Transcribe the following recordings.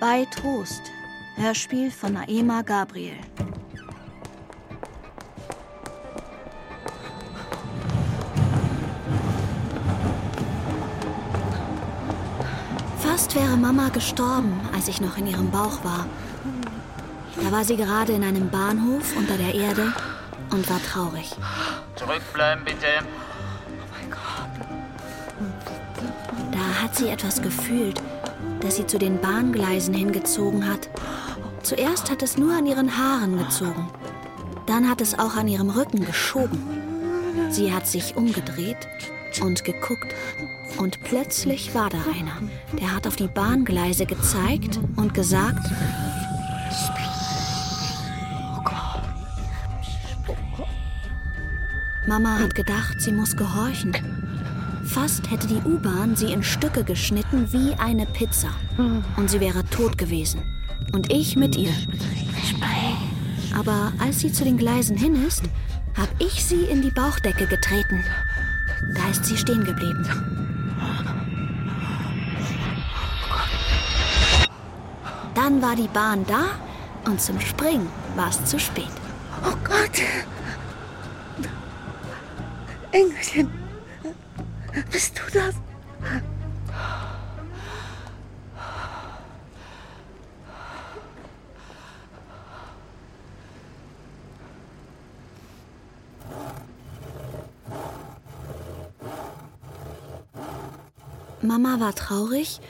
Bei Trost. Hörspiel von Naema Gabriel. Fast wäre Mama gestorben, als ich noch in ihrem Bauch war. Da war sie gerade in einem Bahnhof unter der Erde und war traurig. Zurückbleiben, bitte. Da hat sie etwas gefühlt, das sie zu den Bahngleisen hingezogen hat. Zuerst hat es nur an ihren Haaren gezogen. Dann hat es auch an ihrem Rücken geschoben. Sie hat sich umgedreht und geguckt. Und plötzlich war da einer. Der hat auf die Bahngleise gezeigt und gesagt, Mama hat gedacht, sie muss gehorchen. Fast hätte die U-Bahn sie in Stücke geschnitten wie eine Pizza. Und sie wäre tot gewesen. Und ich mit ihr. Aber als sie zu den Gleisen hin ist, habe ich sie in die Bauchdecke getreten. Da ist sie stehen geblieben. Dann war die Bahn da und zum Springen war es zu spät. Oh Gott! Engelchen, Mama war traurig,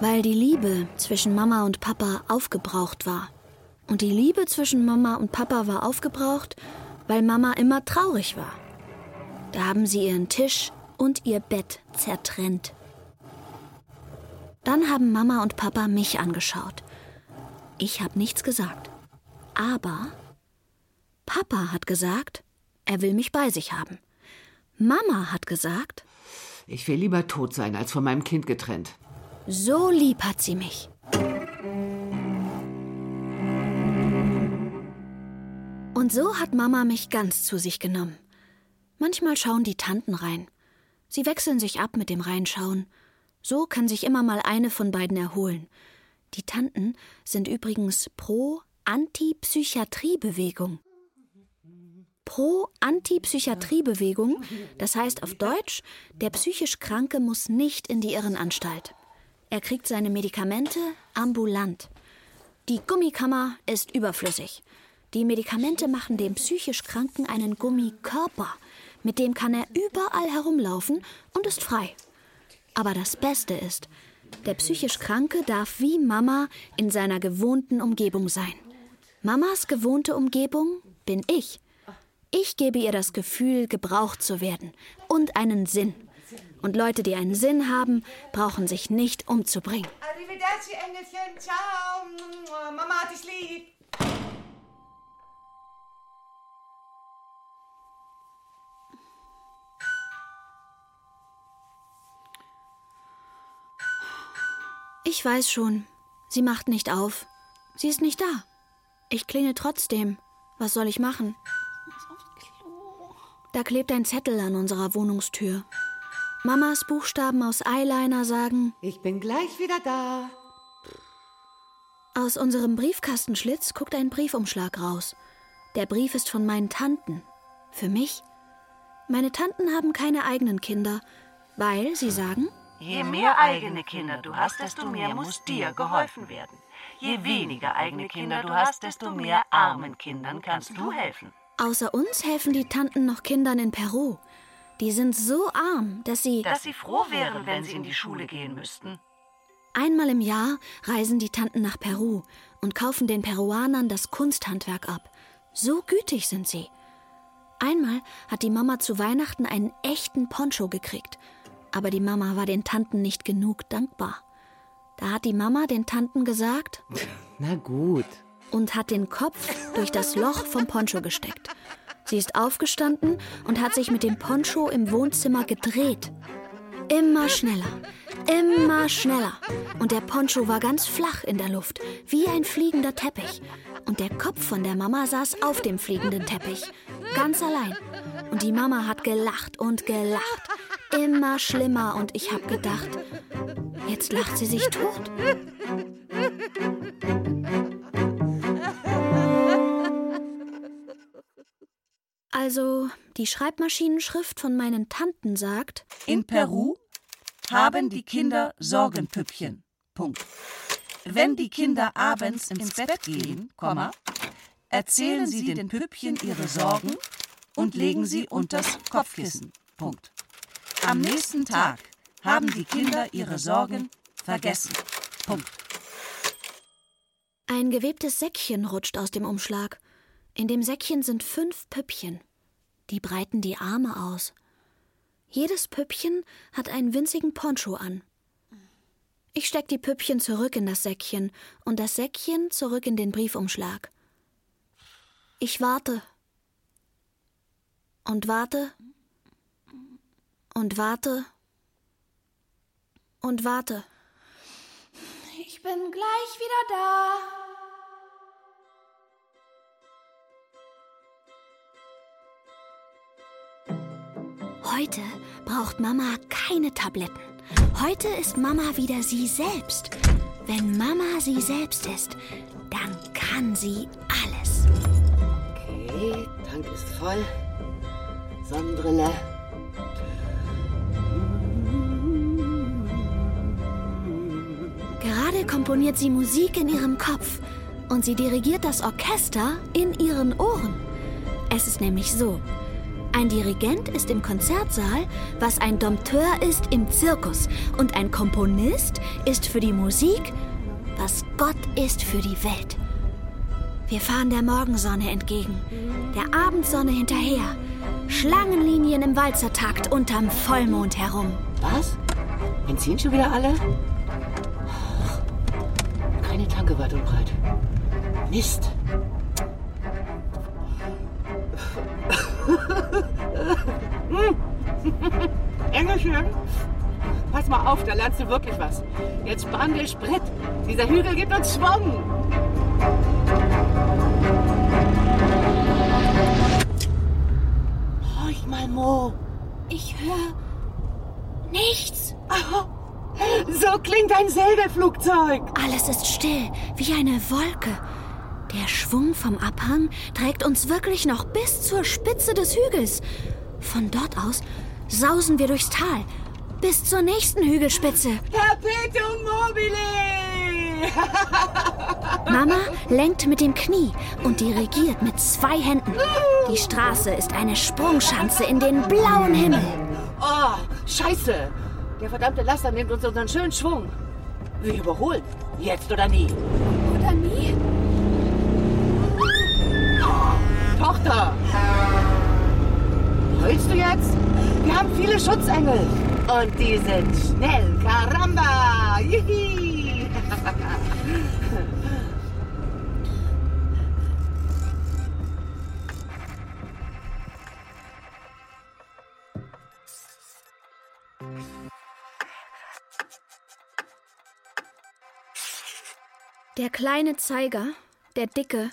weil die Liebe zwischen Mama und Papa aufgebraucht war. Und die Liebe zwischen Mama und Papa war aufgebraucht, weil Mama immer traurig war. Da haben sie ihren Tisch und ihr Bett zertrennt. Dann haben Mama und Papa mich angeschaut. Ich habe nichts gesagt. Aber Papa hat gesagt, er will mich bei sich haben. Mama hat gesagt, Ich will lieber tot sein, als von meinem Kind getrennt. so lieb hat sie mich. Und so hat Mama mich ganz zu sich genommen. Manchmal schauen die Tanten rein. Sie wechseln sich ab mit dem Reinschauen. So kann sich immer mal eine von beiden erholen. Die Tanten sind übrigens pro Antipsychiatriebewegung. Pro Antipsychiatriebewegung, das heißt auf Deutsch, der psychisch Kranke muss nicht in die Irrenanstalt. Er kriegt seine Medikamente ambulant. Die Gummikammer ist überflüssig. Die Medikamente machen dem psychisch Kranken einen Gummikörper. Mit dem kann er überall herumlaufen und ist frei. Aber das Beste ist, der psychisch Kranke darf wie Mama in seiner gewohnten Umgebung sein. Mamas gewohnte Umgebung bin ich. Ich gebe ihr das Gefühl, gebraucht zu werden und einen Sinn. Und Leute, die einen Sinn haben, brauchen sich nicht umzubringen. Arrivederci, Engelchen. Ciao. Mama hat dich lieb. Ich weiß schon, sie macht nicht auf. Sie ist nicht da. Ich klingel trotzdem. Was soll ich machen? Da klebt ein Zettel an unserer Wohnungstür. Mamas Buchstaben aus Eyeliner sagen, Ich bin gleich wieder da. aus unserem Briefkastenschlitz guckt ein Briefumschlag raus. Der Brief ist von meinen Tanten. Für mich? Meine Tanten haben keine eigenen Kinder, weil sie sagen, Je mehr eigene Kinder du hast, desto mehr muss dir geholfen werden. Je weniger eigene Kinder du hast, desto mehr armen Kindern kannst du helfen. Außer uns helfen die Tanten noch Kindern in Peru. Die sind so arm, dass sie Dass sie froh wären, wenn sie in die Schule gehen müssten. einmal im Jahr reisen die Tanten nach Peru und kaufen den Peruanern das Kunsthandwerk ab. So gütig sind sie. Einmal hat die Mama zu Weihnachten einen echten Poncho gekriegt. Aber die Mama war den Tanten nicht genug dankbar. Da hat die Mama den Tanten gesagt Na gut. Und hat den Kopf durch das Loch vom Poncho gesteckt. Sie ist aufgestanden und hat sich mit dem Poncho im Wohnzimmer gedreht. Immer schneller, immer schneller. Und der Poncho war ganz flach in der Luft, wie ein fliegender Teppich. Und der Kopf von der Mama saß auf dem fliegenden Teppich, ganz allein. Und die Mama hat gelacht und gelacht. Immer schlimmer und ich hab gedacht, jetzt lacht sie sich tot. Also, die Schreibmaschinenschrift von meinen Tanten sagt, In Peru haben die Kinder Sorgenpüppchen. Punkt. Wenn die Kinder abends ins Bett gehen, Komma, erzählen sie den Püppchen ihre Sorgen und legen sie unters Kopfkissen. Punkt. Am nächsten Tag haben die Kinder ihre Sorgen vergessen. Punkt. ein gewebtes Säckchen rutscht aus dem Umschlag. In dem Säckchen sind fünf Püppchen. Die breiten die Arme aus. Jedes Püppchen hat einen winzigen Poncho an. Ich steck die Püppchen zurück in das Säckchen und das Säckchen zurück in den Briefumschlag. Ich warte. Und warte. Und warte. Und warte. Ich bin gleich wieder da. Heute braucht Mama keine Tabletten. Heute ist Mama wieder sie selbst. Wenn Mama sie selbst ist, dann kann sie alles. Okay, Tank ist voll. Sonnenbrille. Gerade komponiert sie Musik in ihrem Kopf und sie dirigiert das Orchester in ihren Ohren. Es ist nämlich so. Ein Dirigent ist im Konzertsaal, was ein Dompteur ist im Zirkus. Und ein Komponist ist für die Musik, was Gott ist für die Welt. Wir fahren der Morgensonne entgegen, der Abendsonne hinterher, Schlangenlinien im Walzertakt unterm Vollmond herum. Was? Benzin schon wieder alle? Keine Tanke weit und breit. Mist. Pass mal auf, da lernst du wirklich was. Jetzt spann dir Sprit. Dieser Hügel gibt uns Schwung. Horch mal, Mo. Ich höre nichts. So klingt ein Segelflugzeug. Alles ist still, wie eine Wolke. Der Schwung vom Abhang trägt uns wirklich noch bis zur Spitze des Hügels. Von dort aus sausen wir durchs Tal bis zur nächsten Hügelspitze. Perpetuum mobile! Mama lenkt mit dem Knie und dirigiert mit zwei Händen. Die Straße ist eine Sprungschanze in den blauen Himmel. Oh, scheiße. Der verdammte Laster nimmt uns unseren schönen Schwung. Wir überholen. Jetzt oder nie. Oder nie? Tochter! Heulst du jetzt? Wir haben viele Schutzengel. Und die sind schnell. Caramba! Yihi! Der kleine Zeiger, der dicke,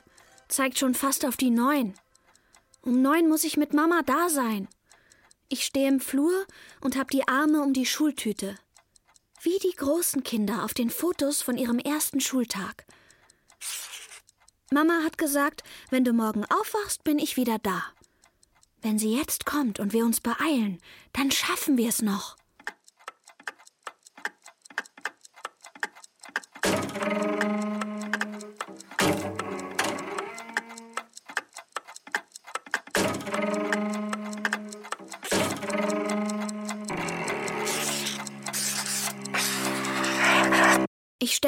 zeigt schon fast auf die neun. Um neun muss ich mit Mama da sein. Ich stehe im Flur und hab die Arme um die Schultüte. Wie die großen Kinder auf den Fotos von ihrem ersten Schultag. Mama hat gesagt, wenn du morgen aufwachst, bin ich wieder da. Wenn sie jetzt kommt und wir uns beeilen, dann schaffen wir es noch.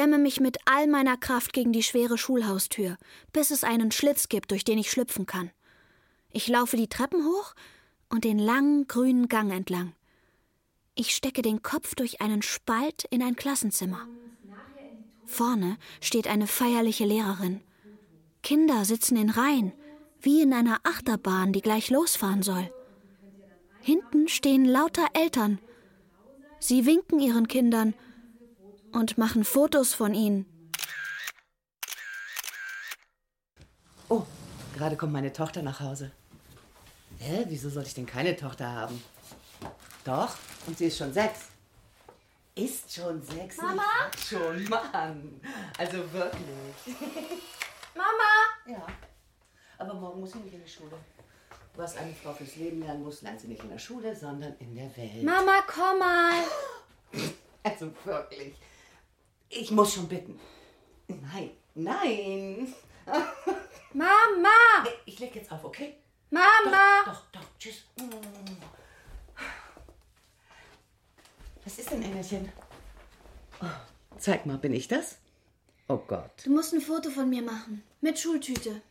Ich stemme mich mit all meiner Kraft gegen die schwere Schulhaustür, bis es einen Schlitz gibt, durch den ich schlüpfen kann. Ich laufe die Treppen hoch und den langen grünen Gang entlang. Ich stecke den Kopf durch einen Spalt in ein Klassenzimmer. Vorne steht eine feierliche Lehrerin. Kinder sitzen in Reihen, wie in einer Achterbahn, die gleich losfahren soll. Hinten stehen lauter Eltern. Sie winken ihren Kindern und machen Fotos von ihnen. Oh, gerade kommt meine Tochter nach Hause. Hä, wieso soll ich denn keine Tochter haben? Doch, und sie ist schon sechs. Ist schon sechs? Mama? Schon, Mann. Also wirklich. Mama! Ja. Aber morgen muss ich nicht in die Schule. Was eine Frau fürs Leben lernen muss, lernt sie nicht in der Schule, sondern in der Welt. Mama, komm mal. Also wirklich. Ich muss schon bitten. Nein, nein. Mama! Ich leg jetzt auf, okay? Mama! Doch, doch, tschüss. Was ist denn, Engelchen? Oh, zeig mal, bin ich das? Oh Gott. Du musst ein Foto von mir machen. Mit Schultüte.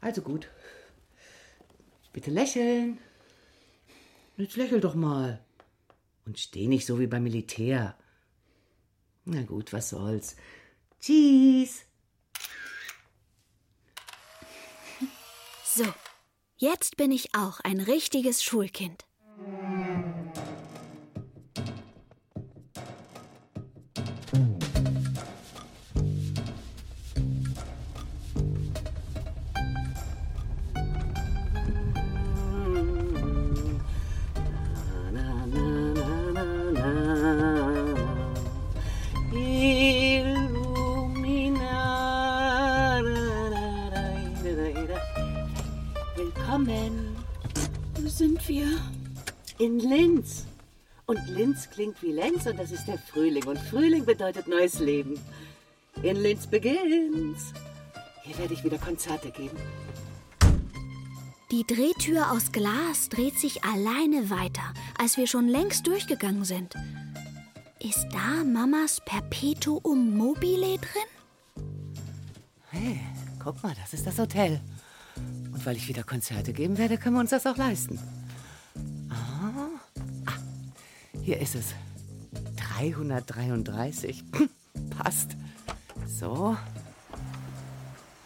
Also gut. Bitte lächeln. Jetzt lächel doch mal. Und steh nicht so wie beim Militär. Na gut, was soll's. Tschüss. So, jetzt bin ich auch ein richtiges Schulkind. Sind wir? in Linz. Und Linz klingt wie Lenz und das ist der Frühling. Und Frühling bedeutet neues Leben. In Linz beginnt's. Hier werde ich wieder Konzerte geben. Die Drehtür aus Glas dreht sich alleine weiter, als wir schon längst durchgegangen sind. Ist da Mamas Perpetuum mobile drin? Hey, guck mal, das ist das Hotel. Und weil ich wieder Konzerte geben werde, können wir uns das auch leisten. Ah, ah hier ist es. 333. Passt. So.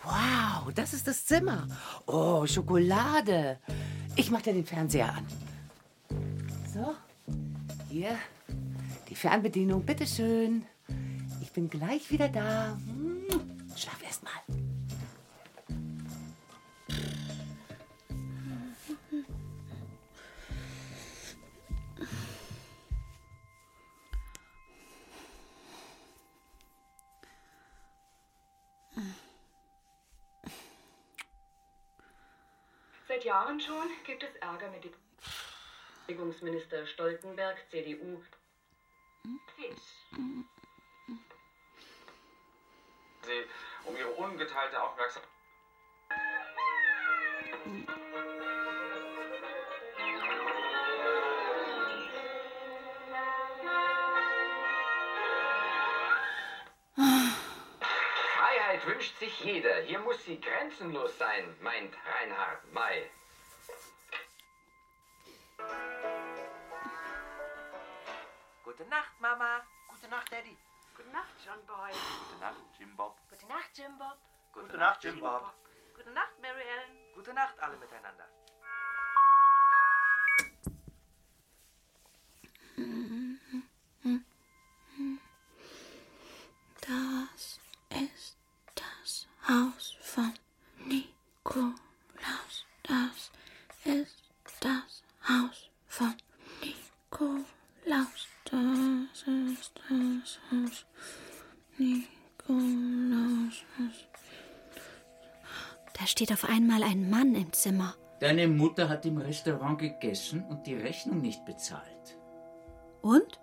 Wow, das ist das Zimmer. Oh, Schokolade. Ich mach dir den Fernseher an. So, hier die Fernbedienung, bitteschön. Ich bin gleich wieder da. Hm, Seit Jahren schon gibt es Ärger mit dem Verteidigungsminister Stoltenberg, CDU. Fisch. Sie um Ihre ungeteilte Aufmerksamkeit. Freiheit wünscht sich jeder. Hier muss sie grenzenlos sein, meint Reinhard May. Gute Nacht, Mama. Gute Nacht, Daddy. Gute Nacht, John Boy. Gute Nacht, Jim Bob. Gute Nacht, Jim Bob. Gute Nacht, Jim Bob. Gute Nacht, Mary Ellen. Gute Nacht alle miteinander. Das ist das Haus von Nikolaus. Das ist das Haus von Nikolaus. Das ist das Haus Nikolaus. Da steht auf einmal ein Mann im Zimmer. Deine Mutter hat im Restaurant gegessen und die Rechnung nicht bezahlt. Und?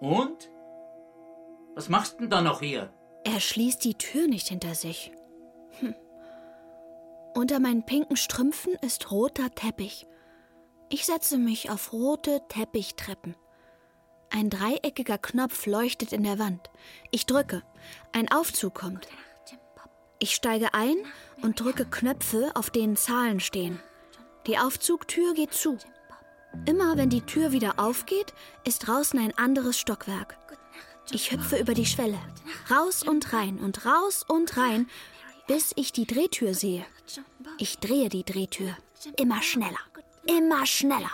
Und? Was machst denn da noch hier? Er schließt die Tür nicht hinter sich. Hm. Unter meinen pinken Strümpfen ist roter Teppich. Ich setze mich auf rote Teppichtreppen. Ein dreieckiger Knopf leuchtet in der Wand. Ich drücke. Ein Aufzug kommt. Ich steige ein und drücke Knöpfe, auf denen Zahlen stehen. Die Aufzugtür geht zu. Immer wenn die Tür wieder aufgeht, ist draußen ein anderes Stockwerk. Ich hüpfe über die Schwelle. Raus und rein und raus und rein, bis ich die Drehtür sehe. Ich drehe die Drehtür. Immer schneller. Immer schneller.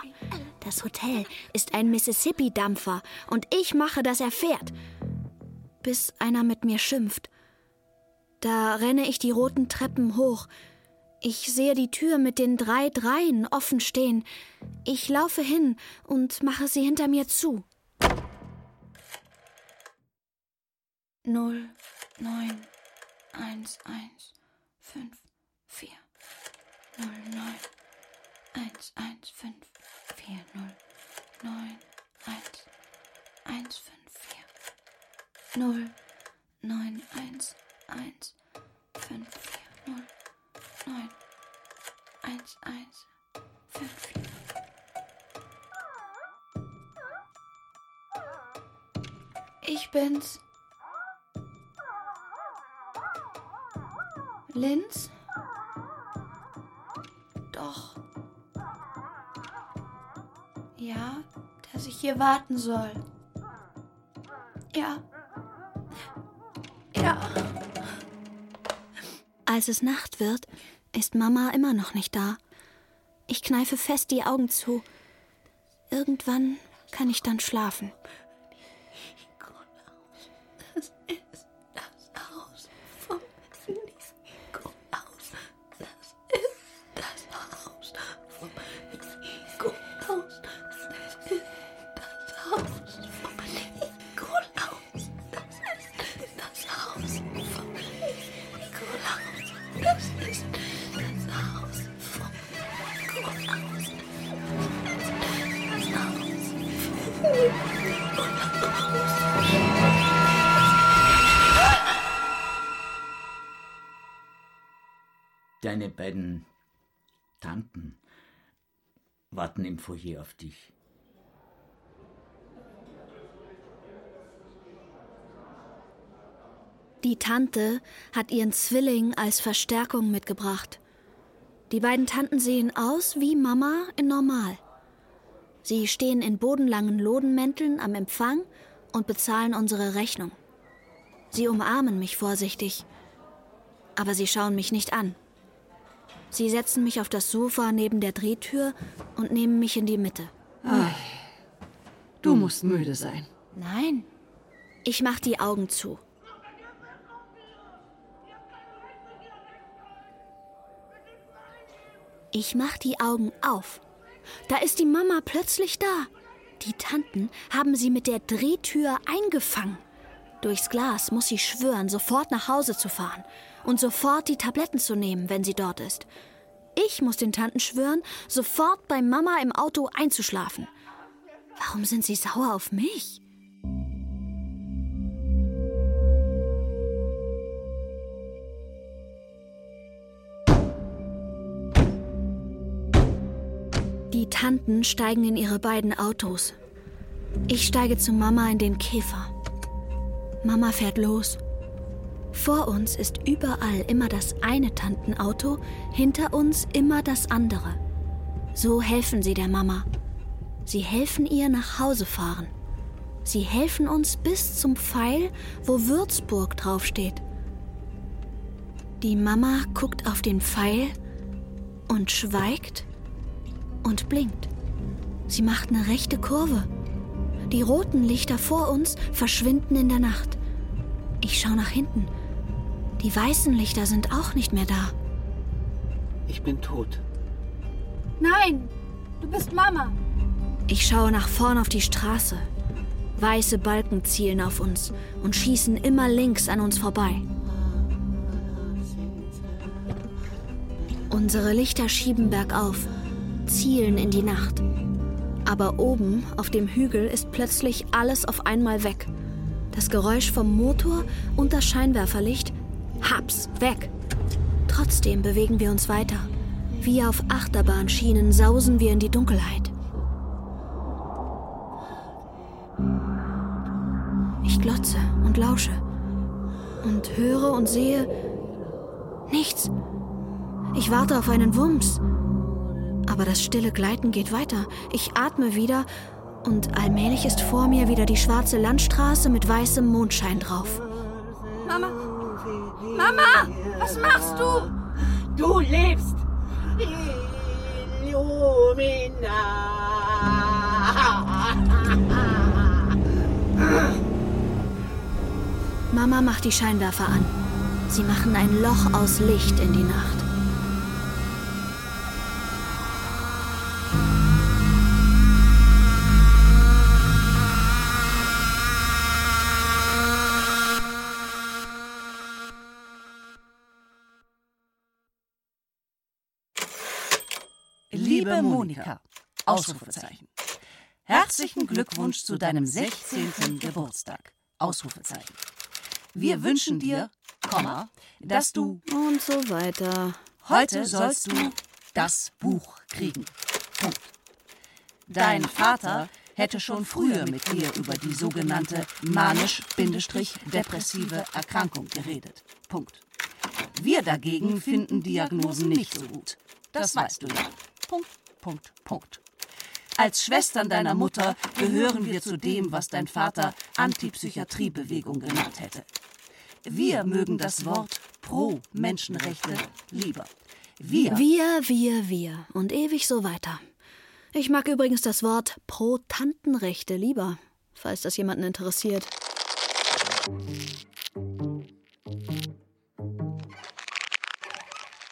Das Hotel ist ein Mississippi-Dampfer und ich mache, dass er fährt. Bis einer mit mir schimpft. Da renne ich die roten Treppen hoch. Ich sehe die Tür mit den drei Dreien offen stehen. Ich laufe hin und mache sie hinter mir zu. Null, neun, eins, eins, fünf, vier. 0, 9, 1, 1, 5, 4, 0, 9, 1, 1, 5, 4, 0, 9, 1, 1, 5, 4, 0, 9, 1, 1, 5, 4. Ich bin's. Linz? Doch. Ja, dass ich hier warten soll. Ja. Ja. Als es Nacht wird, ist Mama immer noch nicht da. Ich kneife fest die Augen zu. Irgendwann kann ich dann schlafen. Warten im Foyer auf dich. Die Tante hat ihren Zwilling als Verstärkung mitgebracht. Die beiden Tanten sehen aus wie Mama in normal. Sie stehen in bodenlangen Lodenmänteln am Empfang und bezahlen unsere Rechnung. Sie umarmen mich vorsichtig, aber sie schauen mich nicht an. Sie setzen mich auf das Sofa neben der Drehtür und nehmen mich in die Mitte. Du musst müde sein. Nein, ich mach die Augen zu. Ich mach die Augen auf. Da ist die Mama plötzlich da. Die Tanten haben sie mit der Drehtür eingefangen. Durchs Glas muss sie schwören, sofort nach Hause zu fahren und sofort die Tabletten zu nehmen, wenn sie dort ist. Ich muss den Tanten schwören, sofort bei Mama im Auto einzuschlafen. Warum sind sie sauer auf mich? Die Tanten steigen in ihre beiden Autos. Ich steige zu Mama in den Käfer. Mama fährt los. Vor uns ist überall immer das eine Tantenauto, hinter uns immer das andere. So helfen sie der Mama. Sie helfen ihr nach Hause fahren. Sie helfen uns bis zum Pfeil, wo Würzburg draufsteht. Die Mama guckt auf den Pfeil und schweigt und blinkt. Sie macht eine rechte Kurve. Die roten Lichter vor uns verschwinden in der Nacht. Ich schaue nach hinten. Die weißen Lichter sind auch nicht mehr da. Ich bin tot. Nein, du bist Mama. Ich schaue nach vorn auf die Straße. Weiße Balken zielen auf uns und schießen immer links an uns vorbei. Unsere Lichter schieben bergauf, zielen in die Nacht. Aber oben auf dem Hügel ist plötzlich alles auf einmal weg. Das Geräusch vom Motor und das Scheinwerferlicht, haps, weg. Trotzdem bewegen wir uns weiter. Wie auf Achterbahnschienen sausen wir in die Dunkelheit. Ich glotze und lausche und höre und sehe nichts. Ich warte auf einen Wumms. Aber das stille Gleiten geht weiter. Ich atme wieder und allmählich ist vor mir wieder die schwarze Landstraße mit weißem Mondschein drauf. Mama! Mama! Was machst du? Du lebst! Illumina! Mama macht die Scheinwerfer an. Sie machen ein Loch aus Licht in die Nacht. Liebe Monika, Ausrufezeichen. Herzlichen Glückwunsch zu deinem 16. Geburtstag. Ausrufezeichen. Wir wünschen dir, Komma, dass du Und so weiter. heute sollst du das Buch kriegen. Punkt. Dein Vater hätte schon früher mit dir über die sogenannte manisch-depressive Erkrankung geredet. Punkt. Wir dagegen finden Diagnosen nicht so gut. Das weißt du ja. Punkt, Punkt, Punkt. Als Schwestern deiner Mutter gehören wir zu dem, was dein Vater Antipsychiatriebewegung genannt hätte. Wir mögen das Wort pro Menschenrechte lieber. Wir, Wir, wir, wir und ewig so weiter. Ich mag übrigens das Wort Pro-Tantenrechte lieber, falls das jemanden interessiert.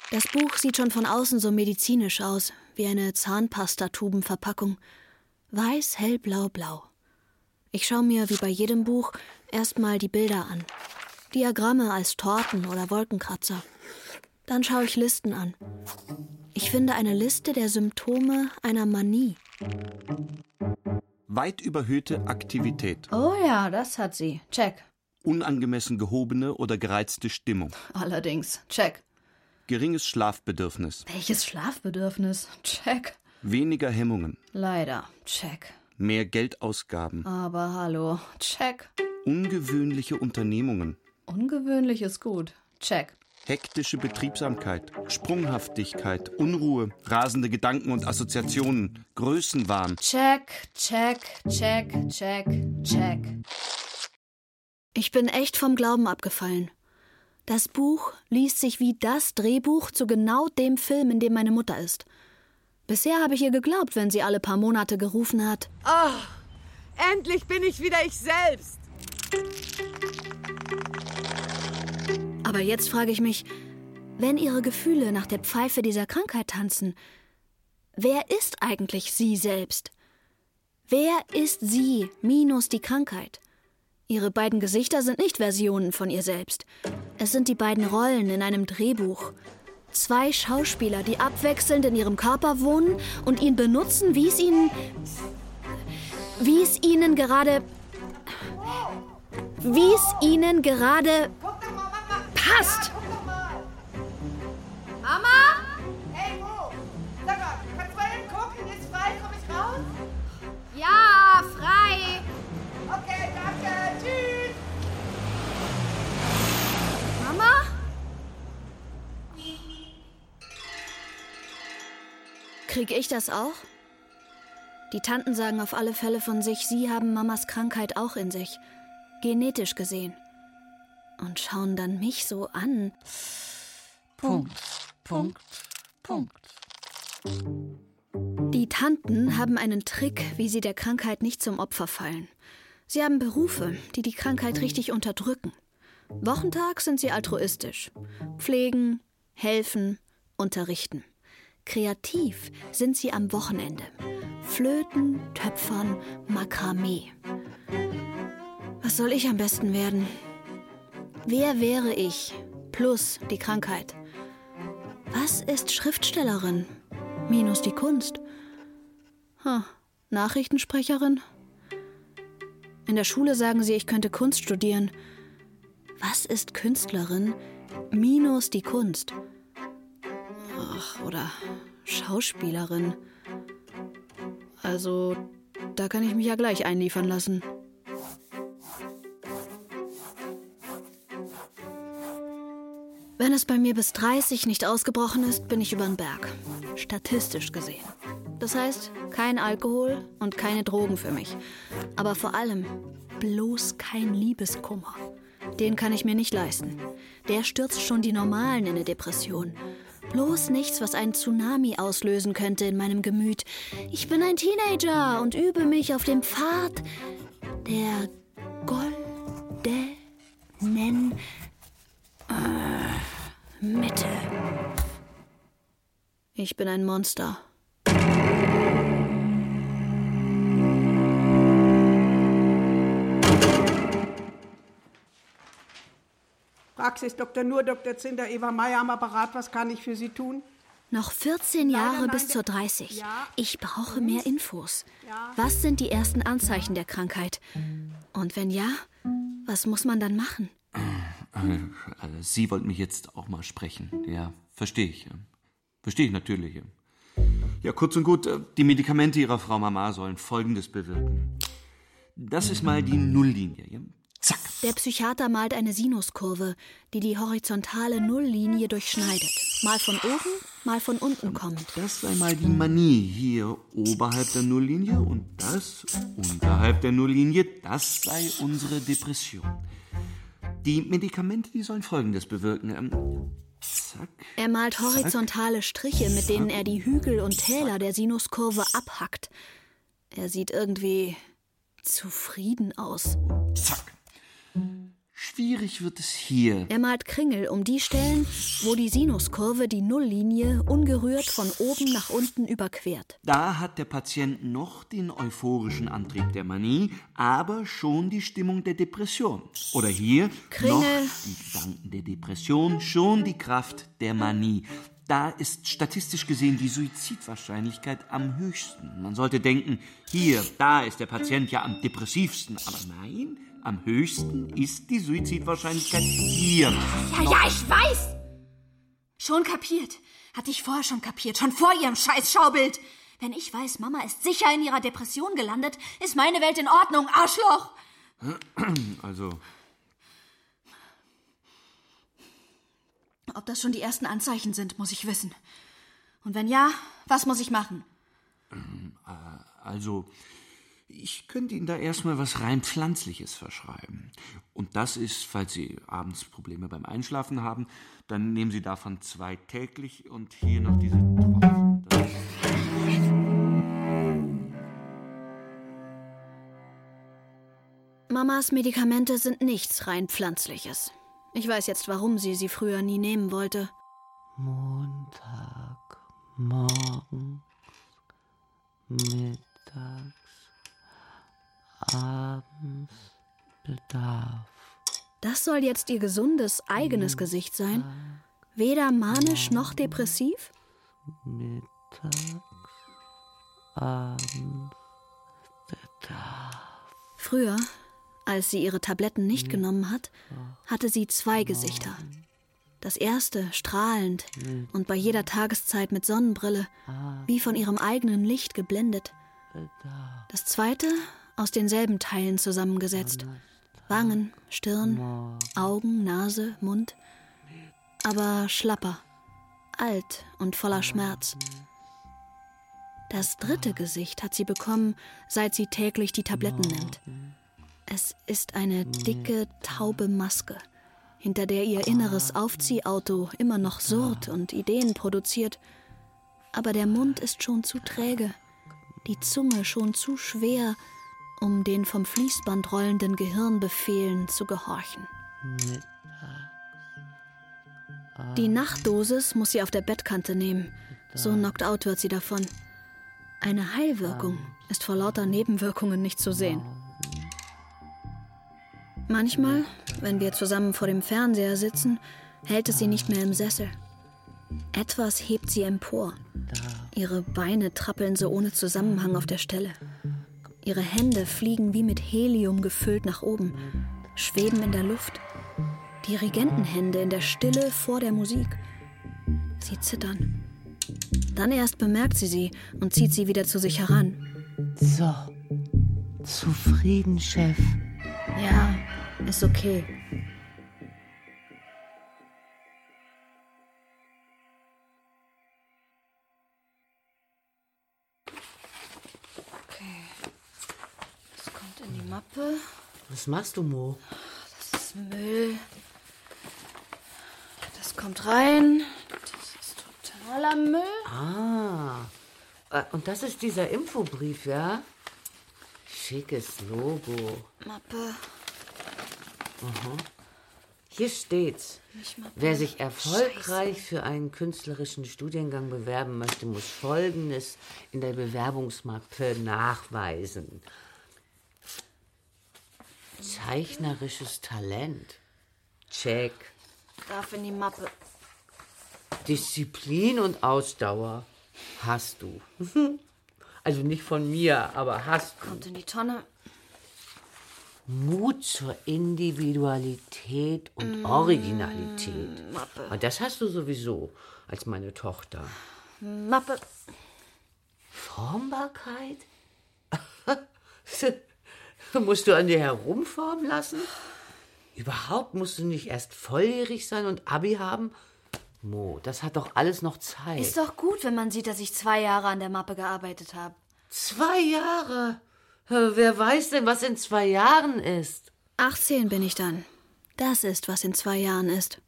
Das Buch sieht schon von außen so medizinisch aus, wie eine Zahnpastatubenverpackung. Weiß, hell, blau, blau. Ich schaue mir wie bei jedem Buch erstmal die Bilder an. Diagramme als Torten oder Wolkenkratzer. Dann schaue ich Listen an. Ich finde eine Liste der Symptome einer Manie. Weit überhöhte Aktivität, Oh ja, das hat sie. Check. unangemessen gehobene oder gereizte Stimmung, Allerdings. Check. Geringes Schlafbedürfnis, Welches Schlafbedürfnis? Check. weniger Hemmungen, Leider. Check. mehr Geldausgaben, Aber hallo. Check. ungewöhnliche Unternehmungen, Ungewöhnlich ist gut. Check. hektische Betriebsamkeit, Sprunghaftigkeit, Unruhe, rasende Gedanken und Assoziationen, Größenwahn, Check, check, check, check, check. Ich bin echt vom Glauben abgefallen. Das Buch liest sich wie das Drehbuch zu genau dem Film, in dem meine Mutter ist. Bisher habe ich ihr geglaubt, wenn sie alle paar Monate gerufen hat. Ah, endlich bin ich wieder ich selbst. Aber jetzt frage ich mich, wenn ihre Gefühle nach der Pfeife dieser Krankheit tanzen, wer ist eigentlich sie selbst? Wer ist sie minus die Krankheit? Ihre beiden Gesichter sind nicht Versionen von ihr selbst. Es sind die beiden Rollen in einem Drehbuch. Zwei Schauspieler, die abwechselnd in ihrem Körper wohnen und ihn benutzen, wie es ihnen. wie es ihnen gerade. wie es ihnen gerade passt. Mama? Krieg ich das auch? Die Tanten sagen auf alle Fälle von sich, sie haben Mamas Krankheit auch in sich. Genetisch gesehen. Und schauen dann mich so an. Punkt, Punkt, Punkt. Die Tanten haben einen Trick, wie sie der Krankheit nicht zum Opfer fallen. Sie haben Berufe, die die Krankheit richtig unterdrücken. Wochentag sind sie altruistisch. Pflegen, helfen, unterrichten. Kreativ sind sie am Wochenende. Flöten, Töpfern, Makramee. Was soll ich am besten werden? Wer wäre ich plus die Krankheit? Was ist Schriftstellerin minus die Kunst? Hm, Nachrichtensprecherin? In der Schule sagen sie, ich könnte Kunst studieren. Was ist Künstlerin minus die Kunst? Ach, oder Schauspielerin. Also, da kann ich mich ja gleich einliefern lassen. Wenn es bei mir bis 30 nicht ausgebrochen ist, bin ich über den Berg. Statistisch gesehen. Das heißt, kein Alkohol und keine Drogen für mich. Aber vor allem bloß kein Liebeskummer. Den kann ich mir nicht leisten. Der stürzt schon die Normalen in eine Depression. Bloß nichts, was einen Tsunami auslösen könnte in meinem Gemüt. Ich bin ein Teenager und übe mich auf dem Pfad der goldenen äh, Mitte. Ich bin ein Monster. Praxis Dr. Nur Dr. Zinder Eva Meyer am Apparat. Was kann ich für Sie tun? Noch 14 Jahre nein, bis zur 30. Ja. Ich brauche mehr Infos. Ja. Was sind die ersten Anzeichen der Krankheit? Und wenn ja, was muss man dann machen? Äh, also Sie wollten mich jetzt auch mal sprechen. Ja, verstehe ich. ja. Verstehe ich natürlich. ja. Ja, kurz und gut, äh, die Medikamente Ihrer Frau Mama sollen Folgendes bewirken. Das ist mal die Nulllinie. Zack. Der Psychiater malt eine Sinuskurve, die die horizontale Nulllinie durchschneidet. Mal von oben, mal von unten kommend. Das sei mal die Manie hier oberhalb der Nulllinie und das unterhalb der Nulllinie, das sei unsere Depression. Die Medikamente, die sollen Folgendes bewirken. Ähm, zack. Er malt horizontale Striche, mit denen er die Hügel und Täler der Sinuskurve abhackt. Er sieht irgendwie zufrieden aus. Zack. Schwierig wird es hier. Er malt Kringel um die Stellen, wo die Sinuskurve die Nulllinie ungerührt von oben nach unten überquert. Da hat der Patient noch den euphorischen Antrieb der Manie, aber schon die Stimmung der Depression. Oder hier Kringel. noch die Gedanken der Depression, schon die Kraft der Manie. Da ist statistisch gesehen die Suizidwahrscheinlichkeit am höchsten. Man sollte denken, hier, da ist der Patient ja am depressivsten. Aber nein, am höchsten ist die Suizidwahrscheinlichkeit hier. Ja, ja, ich weiß! Schon kapiert. Hatte ich vorher schon kapiert, schon vor ihrem scheiß Schaubild. Wenn ich weiß, Mama ist sicher in ihrer Depression gelandet, ist meine Welt in Ordnung, Arschloch! Also, Ob das schon die ersten Anzeichen sind, muss ich wissen. Und wenn ja, was muss ich machen? Also, ich könnte Ihnen da erstmal was rein Pflanzliches verschreiben. Und das ist, falls Sie abends Probleme beim Einschlafen haben, dann nehmen Sie davon zwei täglich und hier noch diese Tropfen. Mamas Medikamente sind nichts rein Pflanzliches. Ich weiß jetzt, warum sie sie früher nie nehmen wollte. Montag, morgens, mittags, abends, Bedarf. Das soll jetzt ihr gesundes, eigenes Gesicht sein? Weder manisch noch depressiv? Mittags, abends, Früher, als sie ihre Tabletten nicht genommen hat, hatte sie zwei Gesichter. Das erste strahlend und bei jeder Tageszeit mit Sonnenbrille, wie von ihrem eigenen Licht geblendet. Das zweite aus denselben Teilen zusammengesetzt. Wangen, Stirn, Augen, Nase, Mund. Aber schlapper, alt und voller Schmerz. Das dritte Gesicht hat sie bekommen, seit sie täglich die Tabletten nimmt. Es ist eine dicke, taube Maske, hinter der ihr inneres Aufziehauto immer noch surrt und Ideen produziert. Aber der Mund ist schon zu träge, die Zunge schon zu schwer, um den vom Fließband rollenden Gehirnbefehlen zu gehorchen. Die Nachtdosis muss sie auf der Bettkante nehmen. So knockt out wird sie davon. Eine Heilwirkung ist vor lauter Nebenwirkungen nicht zu sehen. Manchmal, wenn wir zusammen vor dem Fernseher sitzen, hält es sie nicht mehr im Sessel. Etwas hebt sie empor. Ihre Beine trappeln so ohne Zusammenhang auf der Stelle. Ihre Hände fliegen wie mit Helium gefüllt nach oben, schweben in der Luft. Dirigentenhände in der Stille vor der Musik. Sie zittern. Dann erst bemerkt sie sie und zieht sie wieder zu sich heran. So. Zufrieden, Chef. Ja, ist okay. Okay. Was machst du, Mo? Das ist Müll. Das kommt rein. Das ist totaler Müll. Ah. Äh, Und das ist dieser Infobrief, ja? Schickes Logo. Mappe. Hier steht's. Nicht Mappe. Wer sich erfolgreich für einen künstlerischen Studiengang bewerben möchte, muss Folgendes in der Bewerbungsmappe nachweisen. Zeichnerisches Talent. Check. Darf in die Mappe. Disziplin und Ausdauer hast du. Also nicht von mir, aber hast du. Kommt in die Tonne. Mut zur Individualität und Mm, Originalität. Mappe. Und das hast du sowieso als meine Tochter. Mappe. Formbarkeit? musst du an dir herumformen lassen? Überhaupt musst du nicht erst volljährig sein und Abi haben? Mo, das hat doch alles noch Zeit. Ist doch gut, wenn man sieht, dass ich zwei Jahre an der Mappe gearbeitet habe. Zwei Jahre? Wer weiß denn, was in zwei Jahren ist? 18 bin ich dann. Das ist, was in zwei Jahren ist.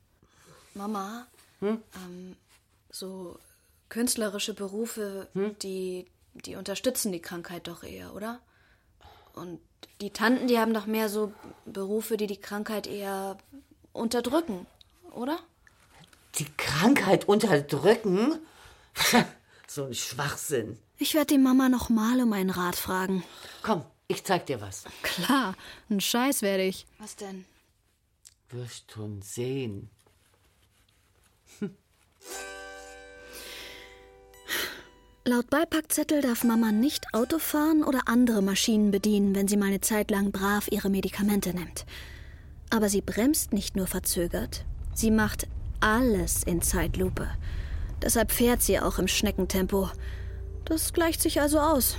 Mama, Hm? ähm, so künstlerische Berufe, Hm? die, die unterstützen die Krankheit doch eher, oder? Und die Tanten, die haben doch mehr so Berufe, die die Krankheit eher unterdrücken, oder? Die Krankheit unterdrücken? so ein Schwachsinn. Ich werde die Mama noch mal um einen Rat fragen. Komm, ich zeig dir was. Klar, ein Scheiß werde ich. Was denn? Wirst schon sehen. Laut Beipackzettel darf Mama nicht Auto fahren oder andere Maschinen bedienen, wenn sie mal eine Zeit lang brav ihre Medikamente nimmt. Aber sie bremst nicht nur verzögert, sie macht alles in Zeitlupe. Deshalb fährt sie auch im Schneckentempo. Das gleicht sich also aus.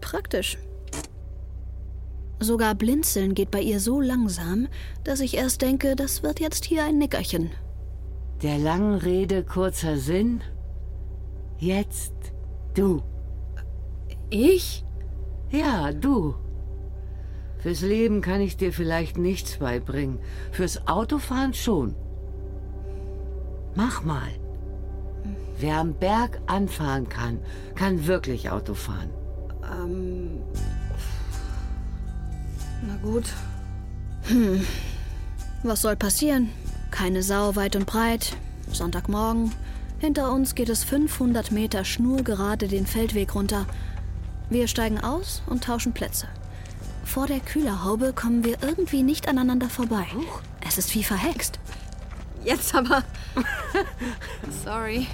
Praktisch. Sogar Blinzeln geht bei ihr so langsam, dass ich erst denke, das wird jetzt hier ein Nickerchen. Der langen Rede kurzer Sinn. Jetzt du. Ich? Ja, du. Fürs Leben kann ich dir vielleicht nichts beibringen. Fürs Autofahren schon. Mach mal. Wer am Berg anfahren kann, kann wirklich Auto fahren. Ähm. Na gut. Hm. Was soll passieren? Keine Sau weit und breit. Sonntagmorgen. Hinter uns geht es 500 Meter schnurgerade den Feldweg runter. Wir steigen aus und tauschen Plätze. Vor der Kühlerhaube kommen wir irgendwie nicht aneinander vorbei. Es ist wie verhext. Jetzt aber. Sorry.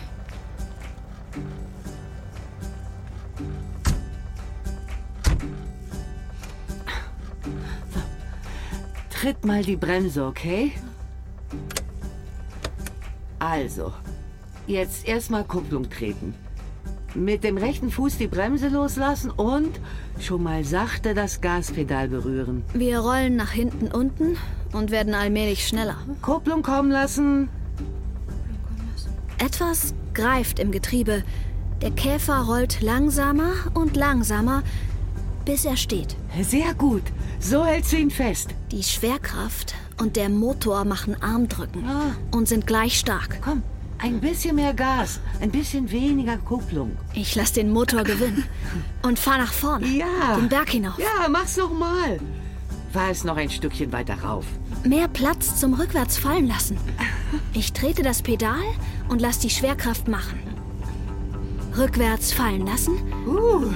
Tritt mal die Bremse, okay? Also, jetzt erstmal Kupplung treten. Mit dem rechten Fuß die Bremse loslassen und schon mal sachte das Gaspedal berühren. Wir rollen nach hinten unten und werden allmählich schneller. Kupplung kommen lassen. Etwas greift im Getriebe. Der Käfer rollt langsamer und langsamer, bis er steht. Sehr gut. So hältst du ihn fest. Die Schwerkraft und der Motor machen Armdrücken und sind gleich stark. Komm, ein bisschen mehr Gas, ein bisschen weniger Kupplung. Ich lass den Motor gewinnen und fahr nach vorne. Ja. Den Berg hinauf. Ja, mach's noch mal. Fahr es noch ein Stückchen weiter rauf. Mehr Platz zum Rückwärts fallen lassen. Ich trete das Pedal und lass die Schwerkraft machen. Rückwärts fallen lassen,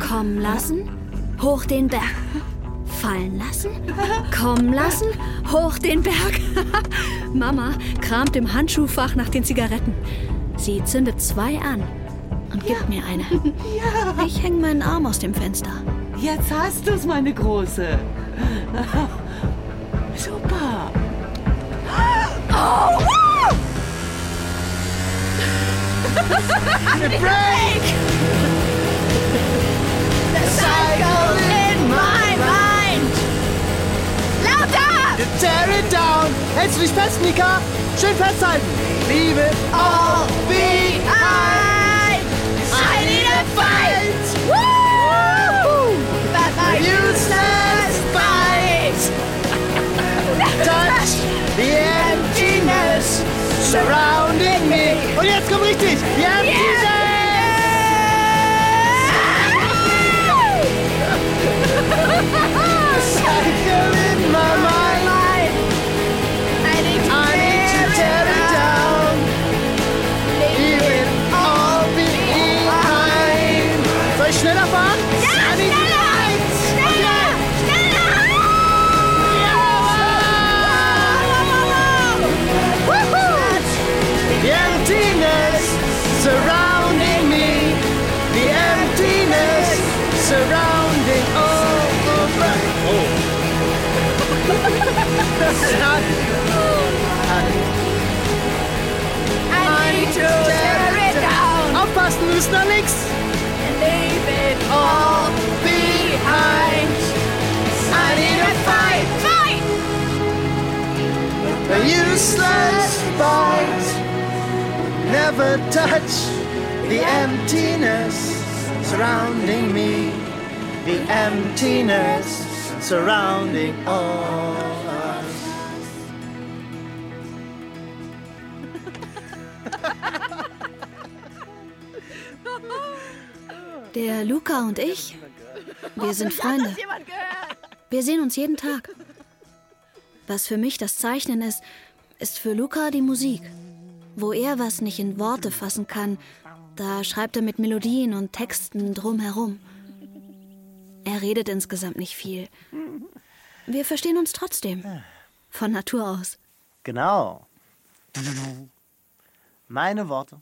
kommen lassen, hoch den Berg. Fallen lassen, kommen lassen, hoch den Berg. Mama kramt im Handschuhfach nach den Zigaretten. Sie zündet zwei an und gibt mir eine. Ich hänge meinen Arm aus dem Fenster. Jetzt hast du's, meine Große. Super. Oh! The break! The cycle Tear it down! Hältst du dich fest, Nika? Schön festhalten! Leave it all behind! I need a fight! Woo! But my useless bite! Touch the emptiness surrounding me. Und jetzt komm richtig! The emptiness! I need to tear it down. Aufpassen. Leave it all behind. I need a fight. Fight! A useless bite. Never touch the emptiness surrounding me. The emptiness surrounding all Der Luca und ich, wir sind Freunde. Wir sehen uns jeden Tag. Was für mich das Zeichnen ist, ist für Luca die Musik. Wo er was nicht in Worte fassen kann, da schreibt er mit Melodien und Texten drumherum. Er redet insgesamt nicht viel. Wir verstehen uns trotzdem. Von Natur aus. Genau. Meine Worte.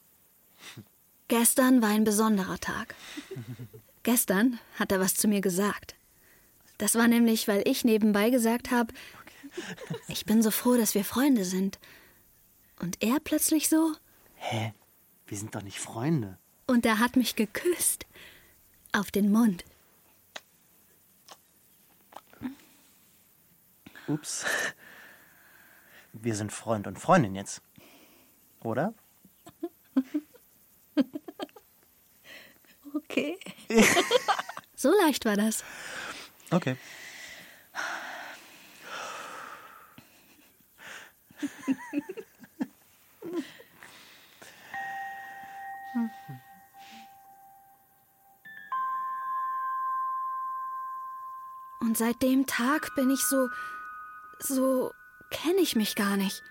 Gestern war ein besonderer Tag. Gestern hat er was zu mir gesagt. Das war nämlich, weil ich nebenbei gesagt habe, ich bin so froh, dass wir Freunde sind. Und er plötzlich so, Hä? Wir sind doch nicht Freunde. und er hat mich geküsst. Auf den Mund. Ups. Wir sind Freund und Freundin jetzt. Oder? Okay. so leicht war das. Okay. Und seit dem Tag bin ich so. so kenne ich mich gar nicht.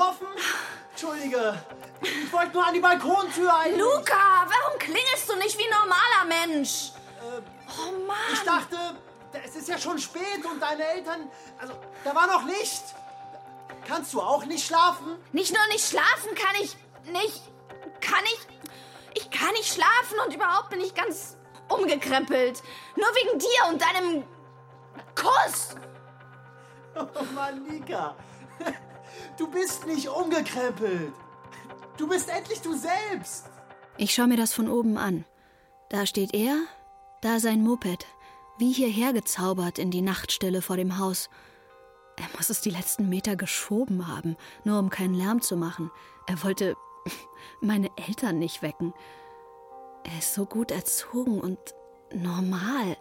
Getroffen? Entschuldige. Ich wollte nur an die Balkontür ein. Luca, warum klingelst du nicht wie ein normaler Mensch? Oh Mann! Ich dachte, es ist ja schon spät und deine Eltern. Also, da war noch Licht. Kannst du auch nicht schlafen? Nicht nur nicht schlafen kann ich nicht. Kann ich. Ich kann nicht schlafen und überhaupt bin ich ganz umgekrempelt. Nur wegen dir und deinem Kuss. Oh Mann, Nika. Du bist nicht umgekrempelt. Du bist endlich du selbst. Ich schaue mir das von oben an. Da steht er, da sein Moped, wie hierher gezaubert in die Nachtstille vor dem Haus. Er muss es die letzten Meter geschoben haben, nur um keinen Lärm zu machen. Er wollte meine Eltern nicht wecken. Er ist so gut erzogen und normal.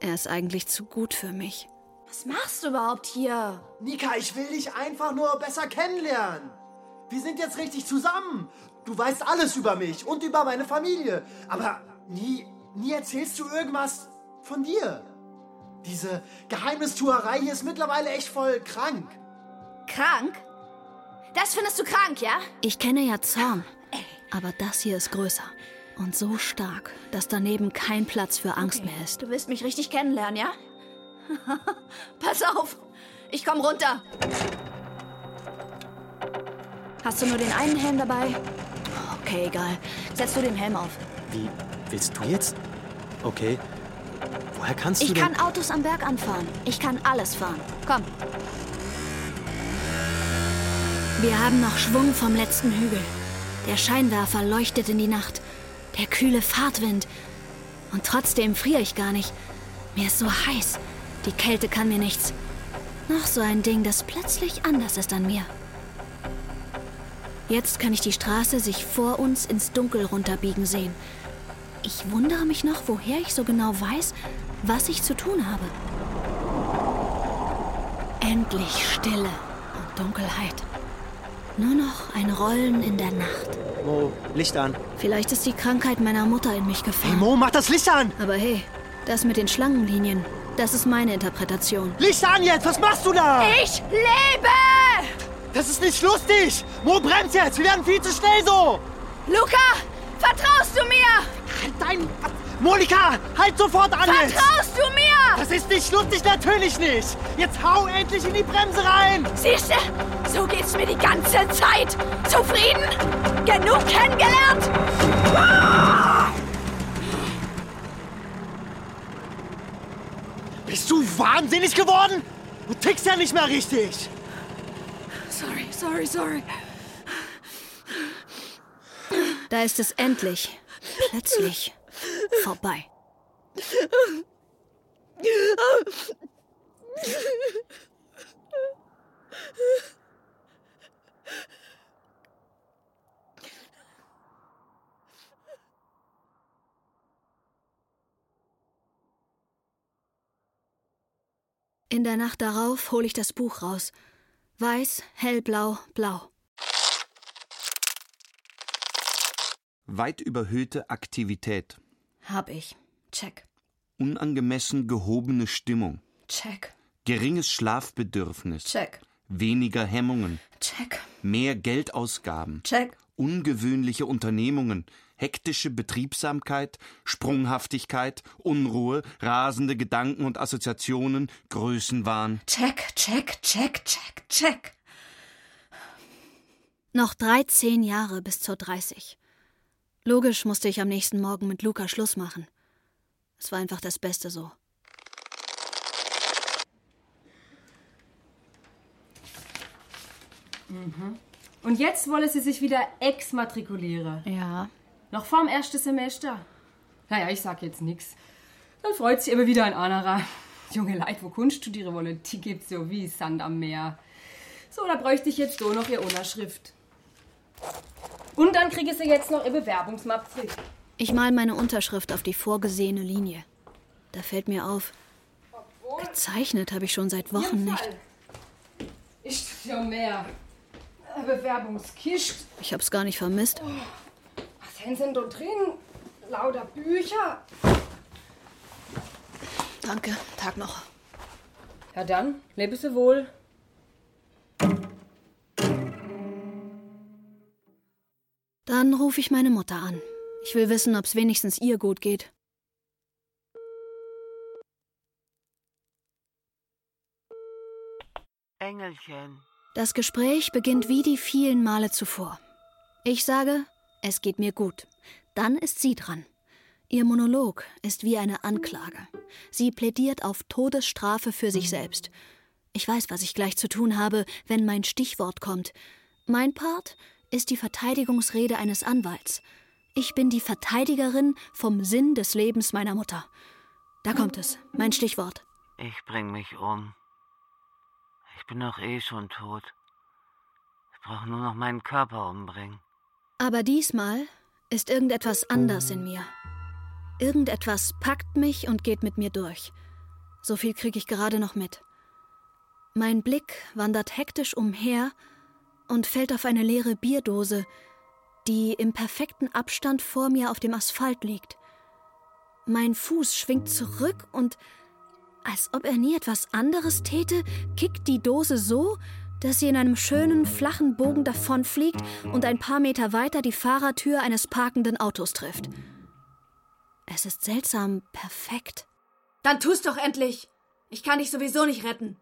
Er ist eigentlich zu gut für mich. Was machst du überhaupt hier? Nika, ich will dich einfach nur besser kennenlernen. Wir sind jetzt richtig zusammen. Du weißt alles über mich und über meine Familie. Aber nie, nie erzählst du irgendwas von dir. Diese Geheimnistuerei hier ist mittlerweile echt voll krank. Krank? Das findest du krank, ja? Ich kenne ja Zorn, aber das hier ist größer und so stark, dass daneben kein Platz für Angst mehr ist. Du willst mich richtig kennenlernen, ja? Pass auf, ich komm runter. Hast du nur den einen Helm dabei? Okay, egal. Setz du den Helm auf. Wie willst du jetzt? Okay. Woher kannst Ich du kann Autos am Berg anfahren. Ich kann alles fahren. Komm. Wir haben noch Schwung vom letzten Hügel. Der Scheinwerfer leuchtet in die Nacht. Der kühle Fahrtwind. Und trotzdem friere ich gar nicht. Mir ist so heiß. Die Kälte kann mir nichts. Noch so ein Ding, das plötzlich anders ist an mir. Jetzt kann ich die Straße sich vor uns ins Dunkel runterbiegen sehen. Ich wundere mich noch, woher ich so genau weiß, was ich zu tun habe. Endlich Stille und Dunkelheit. Nur noch ein Rollen in der Nacht. Mo, Licht an. Vielleicht ist die Krankheit meiner Mutter in mich Hey gefahren. Mo, mach das Licht an! Aber hey, Das mit den Schlangenlinien, das ist meine Interpretation. Licht an jetzt, was machst du da? Ich lebe! Das ist nicht lustig! Mo, bremst jetzt, wir werden viel zu schnell so! Luca, vertraust du mir? Halt dein... Monika, halt sofort an jetzt! Vertraust du mir? Das ist nicht lustig, natürlich nicht! Jetzt hau endlich in die Bremse rein! Siehste, so geht's mir die ganze Zeit. Zufrieden? Genug kennengelernt? Ah! Bist du wahnsinnig geworden? Du tickst ja nicht mehr richtig! Sorry, sorry, sorry. Da ist es endlich, plötzlich, vorbei. In der Nacht darauf hole ich das Buch raus. Weiß, hellblau, blau. Weit überhöhte Aktivität. Hab ich. Check. Unangemessen gehobene Stimmung. Check. Geringes Schlafbedürfnis. Check. Weniger Hemmungen. Check. Mehr Geldausgaben. Check. Ungewöhnliche Unternehmungen. Hektische Betriebsamkeit, Sprunghaftigkeit, Unruhe, rasende Gedanken und Assoziationen, Größenwahn. Check, check, check, check, check. Noch 13 Jahre bis zur 30. Logisch musste ich am nächsten Morgen mit Luca Schluss machen. Es war einfach das Beste so. Mhm. Und jetzt wolle sie sich wieder exmatrikulieren. Ja. Noch vorm ersten Semester. Naja, ich sag jetzt nix. Dann freut sie immer wieder ein anderer. Junge Leute, wo Kunst studieren wollen, die gibt's so wie Sand am Meer. So, da bräuchte ich jetzt so noch ihr Unterschrift. Und dann kriege sie jetzt noch ihr Bewerbungsmap zurück. Ich mal meine Unterschrift auf die vorgesehene Linie. Da fällt mir auf, gezeichnet habe ich schon seit Wochen nicht. Ist ja mehr. Eine Bewerbungskiste. Ich hab's gar nicht vermisst. Was haben sie denn da drin? Lauter Bücher. Danke, Tag noch. Ja dann, lebe sie wohl. Dann rufe ich meine Mutter an. Ich will wissen, ob's wenigstens ihr gut geht. Engelchen. Das Gespräch beginnt wie die vielen Male zuvor. Ich sage, es geht mir gut. Dann ist sie dran. Ihr Monolog ist wie eine Anklage. Sie plädiert auf Todesstrafe für sich selbst. Ich weiß, was ich gleich zu tun habe, wenn mein Stichwort kommt. Mein Part ist die Verteidigungsrede eines Anwalts. Ich bin die Verteidigerin vom Sinn des Lebens meiner Mutter. Da kommt es, mein Stichwort. Ich bring mich um. Ich bin doch eh schon tot. Ich brauche nur noch meinen Körper umbringen. Aber diesmal ist irgendetwas anders in mir. Irgendetwas packt mich und geht mit mir durch. So viel kriege ich gerade noch mit. Mein Blick wandert hektisch umher und fällt auf eine leere Bierdose, die im perfekten Abstand vor mir auf dem Asphalt liegt. Mein Fuß schwingt zurück und, als ob er nie etwas anderes täte, kickt die Dose so, dass sie in einem schönen, flachen Bogen davonfliegt und ein paar Meter weiter die Fahrertür eines parkenden Autos trifft. Es ist seltsam perfekt. Dann tu's doch endlich. Ich kann dich sowieso nicht retten.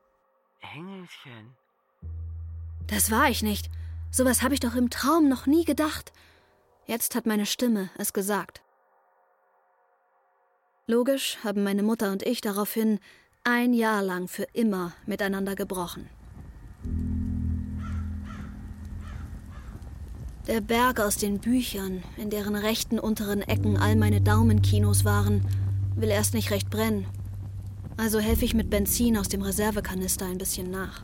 Engelchen. Das war ich nicht. Sowas habe ich doch im Traum noch nie gedacht. Jetzt hat meine Stimme es gesagt. Logisch haben meine Mutter und ich daraufhin ein Jahr lang für immer miteinander gebrochen. Der Berg aus den Büchern, in deren rechten unteren Ecken all meine Daumenkinos waren, will erst nicht recht brennen. Also helfe ich mit Benzin aus dem Reservekanister ein bisschen nach.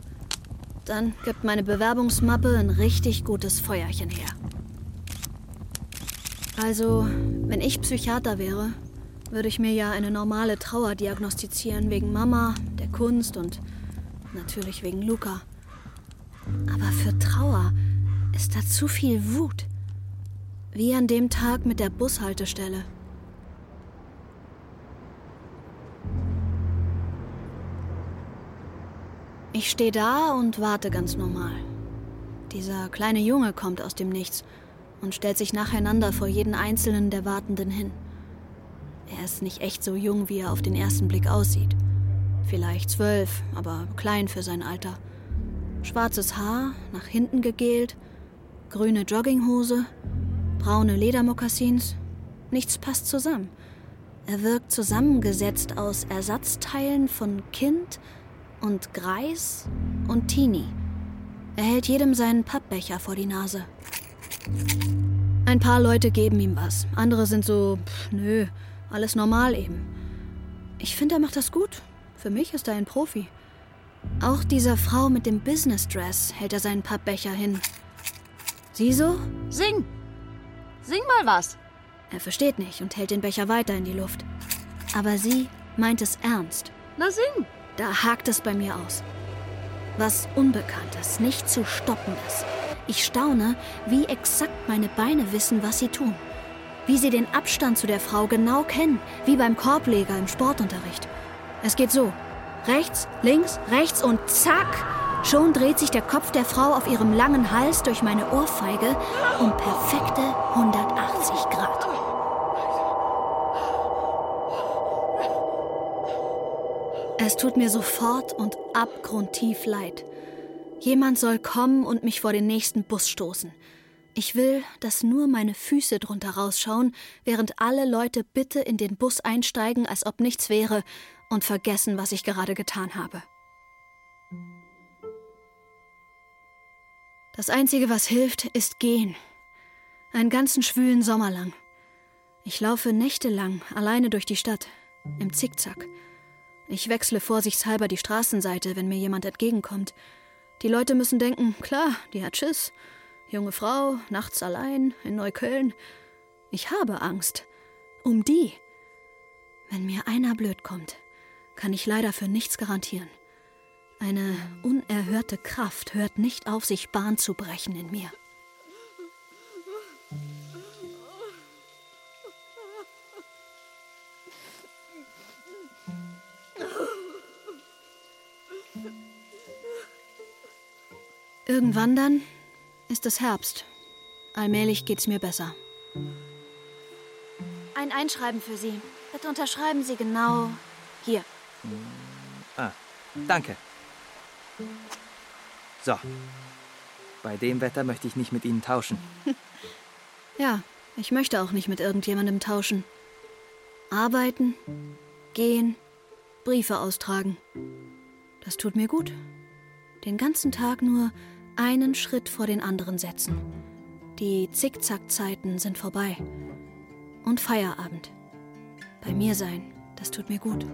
Dann gibt meine Bewerbungsmappe ein richtig gutes Feuerchen her. Also, wenn ich Psychiater wäre, würde ich mir ja eine normale Trauer diagnostizieren wegen Mama, der Kunst und natürlich wegen Luca. Aber für Trauer ist da zu viel Wut. Wie an dem Tag mit der Bushaltestelle. Ich stehe da und warte ganz normal. Dieser kleine Junge kommt aus dem Nichts und stellt sich nacheinander vor jeden einzelnen der Wartenden hin. Er ist nicht echt so jung, wie er auf den ersten Blick aussieht. Vielleicht zwölf, aber klein für sein Alter. Schwarzes Haar, nach hinten gegelt, grüne Jogginghose, braune Ledermokassins. Nichts passt zusammen. Er wirkt zusammengesetzt aus Ersatzteilen von Kind und Greis und Teenie. Er hält jedem seinen Pappbecher vor die Nase. Ein paar Leute geben ihm was, andere sind so, pff, nö, alles normal eben. Ich finde, er macht das gut. Für mich ist er ein Profi. Auch dieser Frau mit dem Business Dress hält er seinen Pappbecher hin. Sie so? Sing! Sing mal was! Er versteht nicht und hält den Becher weiter in die Luft. Aber sie meint es ernst. Na sing! Da hakt es bei mir aus. Was Unbekanntes, nicht zu stoppendes. Ich staune, wie exakt meine Beine wissen, was sie tun. Wie sie den Abstand zu der Frau genau kennen, wie beim Korbleger im Sportunterricht. Es geht so. Rechts, links, rechts und zack! Schon dreht sich der Kopf der Frau auf ihrem langen Hals durch meine Ohrfeige um perfekte 180 Grad. Es tut mir sofort und abgrundtief leid. Jemand soll kommen und mich vor den nächsten Bus stoßen. Ich will, dass nur meine Füße drunter rausschauen, während alle Leute bitte in den Bus einsteigen, als ob nichts wäre, und vergessen, was ich gerade getan habe. Das Einzige, was hilft, ist gehen. Einen ganzen schwülen Sommer lang. Ich laufe nächtelang alleine durch die Stadt, im Zickzack. Ich wechsle vorsichtshalber die Straßenseite, wenn mir jemand entgegenkommt. Die Leute müssen denken, klar, die hat Schiss. Junge Frau, nachts allein, in Neukölln. Ich habe Angst. Um die. Wenn mir einer blöd kommt, kann ich leider für nichts garantieren. Eine unerhörte Kraft hört nicht auf, sich Bahn zu brechen in mir. Irgendwann dann ist es Herbst. Allmählich geht's mir besser. Ein Einschreiben für Sie. Bitte unterschreiben Sie genau hier. Ah, danke. So. Bei dem Wetter möchte ich nicht mit Ihnen tauschen. Ja, ich möchte auch nicht mit irgendjemandem tauschen. Arbeiten, gehen, Briefe austragen. Das tut mir gut. Den ganzen Tag nur einen Schritt vor den anderen setzen. Die Zickzackzeiten sind vorbei. Und Feierabend. Bei mir sein, das tut mir gut.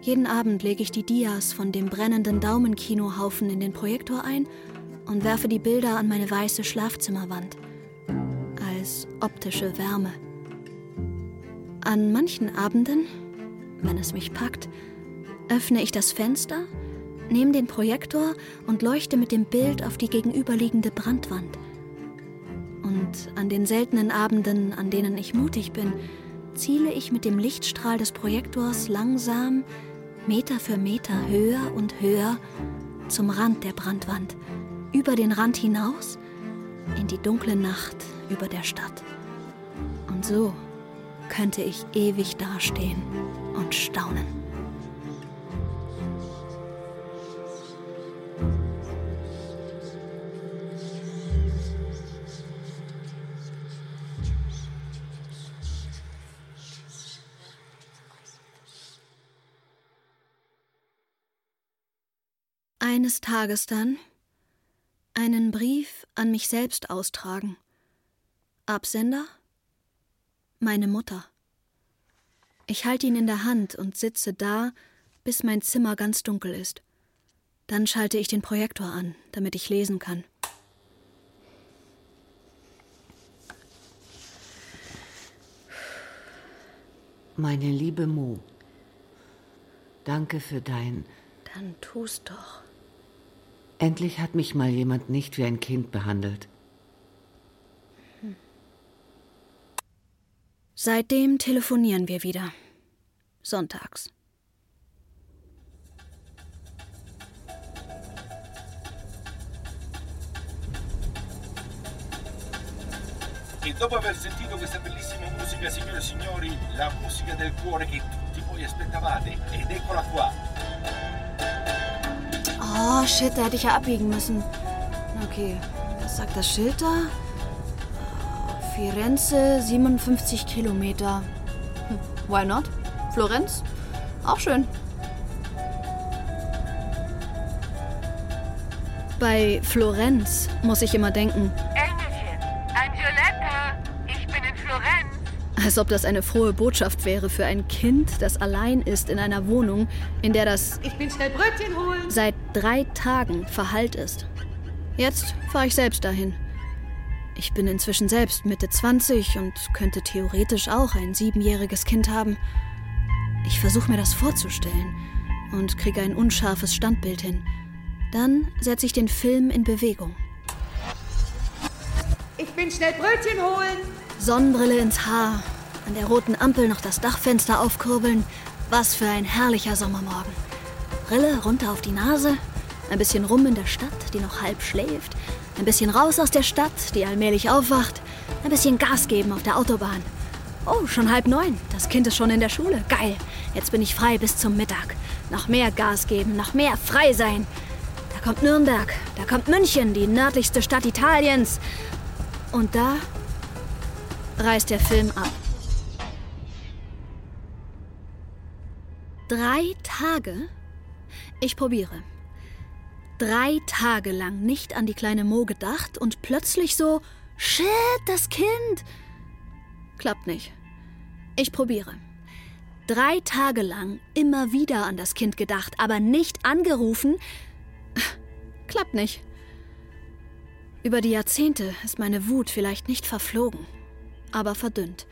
Jeden Abend lege ich die Dias von dem brennenden Daumenkinohaufen in den Projektor ein und werfe die Bilder an meine weiße Schlafzimmerwand. Als optische Wärme. An manchen Abenden, wenn es mich packt, öffne ich das Fenster nehme den Projektor und leuchte mit dem Bild auf die gegenüberliegende Brandwand. Und an den seltenen Abenden, an denen ich mutig bin, ziele ich mit dem Lichtstrahl des Projektors langsam, Meter für Meter höher und höher zum Rand der Brandwand, über den Rand hinaus, in die dunkle Nacht über der Stadt. Und so könnte ich ewig dastehen und staunen. Eines Tages dann einen Brief an mich selbst austragen. Absender? Meine Mutter. Ich halte ihn in der Hand und sitze da, bis mein Zimmer ganz dunkel ist. Dann schalte ich den Projektor an, damit ich lesen kann. Meine liebe Mo, danke für dein. Dann tu's doch. Endlich hat mich mal jemand nicht wie ein Kind behandelt. Seitdem telefonieren wir wieder. Sonntags. E dopo aver sentito questa bellissima musica, signore e signori, la musica del cuore che tutti voi aspettavate, ed eccola qua, Oh, shit, da hätte ich ja abbiegen müssen. Okay, was sagt das Schild da? Firenze, 57 Kilometer. Hm, why not? Florenz? Auch schön. Bei Florenz muss ich immer denken, als ob das eine frohe Botschaft wäre für ein Kind, das allein ist in einer Wohnung, in der das Ich bin schnell Brötchen holen. seit drei Tagen verhallt ist. Jetzt fahre ich selbst dahin. Ich bin inzwischen selbst Mitte 20 und könnte theoretisch auch ein siebenjähriges Kind haben. Ich versuche mir das vorzustellen und kriege ein unscharfes Standbild hin. Dann setze ich den Film in Bewegung. Ich bin schnell Brötchen holen. Sonnenbrille ins Haar, an der roten Ampel noch das Dachfenster aufkurbeln. Was für ein herrlicher Sommermorgen. Brille runter auf die Nase, ein bisschen rum in der Stadt, die noch halb schläft, ein bisschen raus aus der Stadt, die allmählich aufwacht, ein bisschen Gas geben auf der Autobahn. Oh, schon halb neun. Das Kind ist schon in der Schule. Geil. Jetzt bin ich frei bis zum Mittag. Noch mehr Gas geben, noch mehr frei sein. Da kommt Nürnberg, da kommt München, die nördlichste Stadt Italiens. Und da reißt der Film ab. Drei Tage? Ich probiere. Drei Tage lang nicht an die kleine Mo gedacht und plötzlich so, shit, das Kind. Klappt nicht. Ich probiere. Drei Tage lang immer wieder an das Kind gedacht, aber nicht angerufen. Klappt nicht. Über die Jahrzehnte ist meine Wut vielleicht nicht verflogen, aber verdünnt.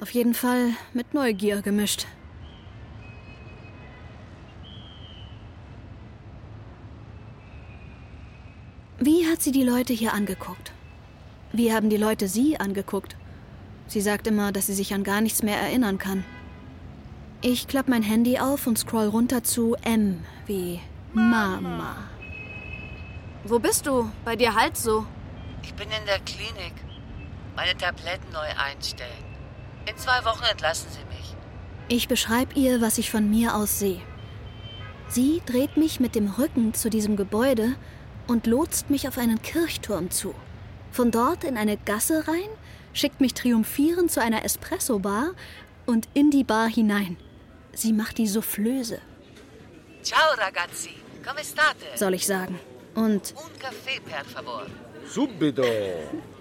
Auf jeden Fall mit Neugier gemischt. Wie hat sie die Leute hier angeguckt? Wie haben die Leute sie angeguckt? Sie sagt immer, dass sie sich an gar nichts mehr erinnern kann. Ich klapp mein Handy auf und scroll runter zu M wie Mama. Wo bist du? Bei dir halt so. Ich bin in der Klinik. Meine Tabletten neu einstellen. In zwei Wochen entlassen Sie mich. Ich beschreibe ihr, was ich von mir aus sehe. Sie dreht mich mit dem Rücken zu diesem Gebäude und lotst mich auf einen Kirchturm zu. Von dort in eine Gasse rein, schickt mich triumphierend zu einer Espresso-Bar und in die Bar hinein. Sie macht die Soufflöse, Ciao ragazzi, come state? soll ich sagen. Und Un caffè per favor. Subito.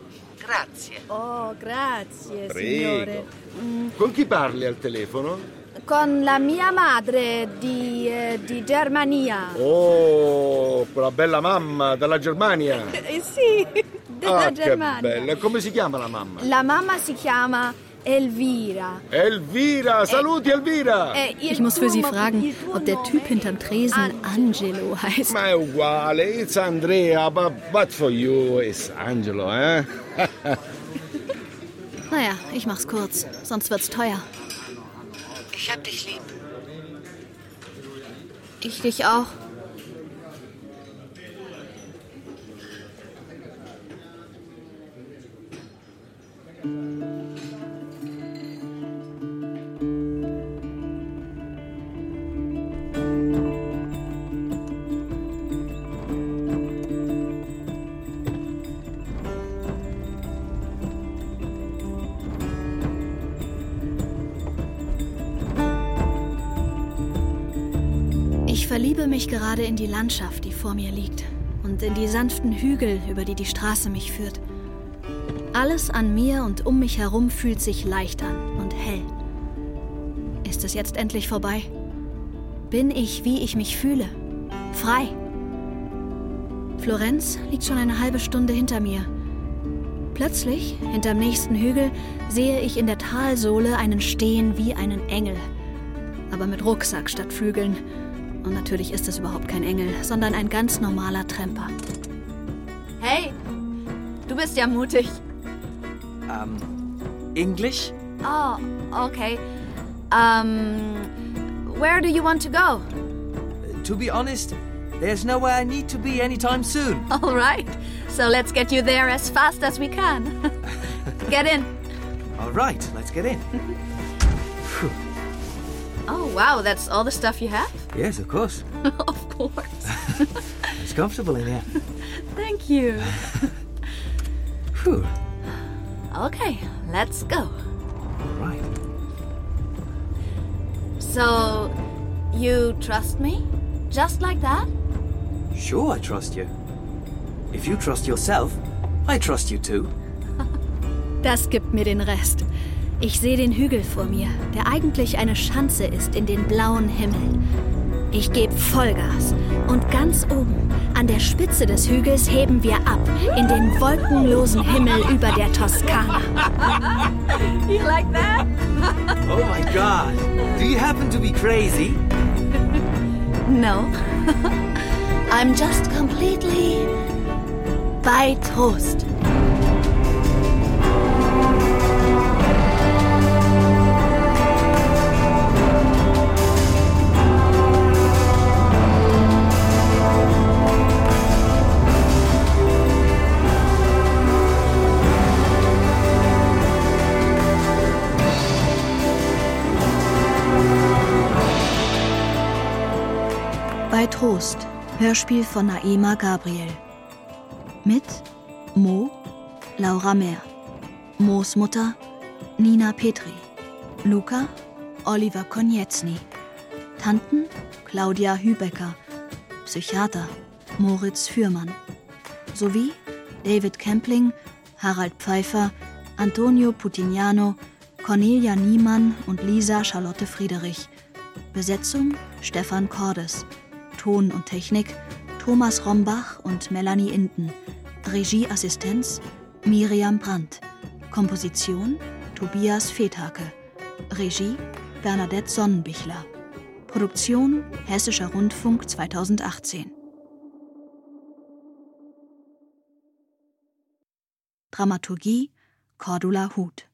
Grazie. Oh, grazie, Prego. Con chi parli al telefono? Con la mia madre di, eh, di Germania. Oh, quella bella mamma dalla Germania. Eh, sì, della ah, Germania. che bella. Come si chiama la mamma? La mamma si chiama Elvira. Elvira, saluti Elvira. Äh, ich muss für Sie fragen, ob der Typ hinterm Tresen Angelo heißt. Ma è uguale, it's Andrea, but, but for you it's Angelo, eh? Naja, ich mach's kurz, sonst wird's teuer. Ich hab dich lieb. Ich dich auch. Ich verliebe mich gerade in die Landschaft, die vor mir liegt, und in die sanften Hügel, über die die Straße mich führt. Alles an mir und um mich herum fühlt sich leicht an und hell. Ist es jetzt endlich vorbei? Bin ich, wie ich mich fühle? Frei? Florenz liegt schon eine halbe Stunde hinter mir. Plötzlich, hinterm nächsten Hügel, sehe ich in der Talsohle einen stehen wie einen Engel. Aber mit Rucksack statt Flügeln. Natürlich ist es überhaupt kein Engel, sondern ein ganz normaler Tremper. Hey, du bist ja mutig. Ähm, English? Oh, okay. Um, where do you want to go? To be honest, there's nowhere I need to be anytime soon. All right. So let's get you there as fast as we can. Get in. All right, let's get in. Oh, wow, that's all the stuff you have? Yes, of course. of course. It's comfortable in here. Thank you. Phew. Okay, let's go. All right. So, you trust me? Just like that? Sure, I trust you. If you trust yourself, I trust you too. Das gibt mir den Rest. Ich sehe den Hügel vor mir, der eigentlich eine Schanze ist in den blauen Himmel. Ich gebe Vollgas und ganz oben, an der Spitze des Hügels, heben wir ab in den wolkenlosen Himmel über der Toskana. you like that? Oh my god. Do you happen to be crazy? No, I'm just completely bei Trost. Bei Trost, Hörspiel von Naema Gabriel. Mit Mo, Laura Mehr. Moos Mutter, Nina Petri. Luca, Oliver Konietzny. Tanten, Claudia Hübecker. Psychiater, Moritz Fürmann. Sowie David Kempling, Harald Pfeiffer, Antonio Putignano, Cornelia Niemann und Lisa Charlotte Friedrich. Besetzung Stefan Cordes. Ton und Technik Thomas Rombach und Melanie Inden. Regieassistenz Miriam Brandt. Komposition Tobias Fethake. Regie Bernadette Sonnenbichler. Produktion Hessischer Rundfunk 2018. Dramaturgie Cordula Huth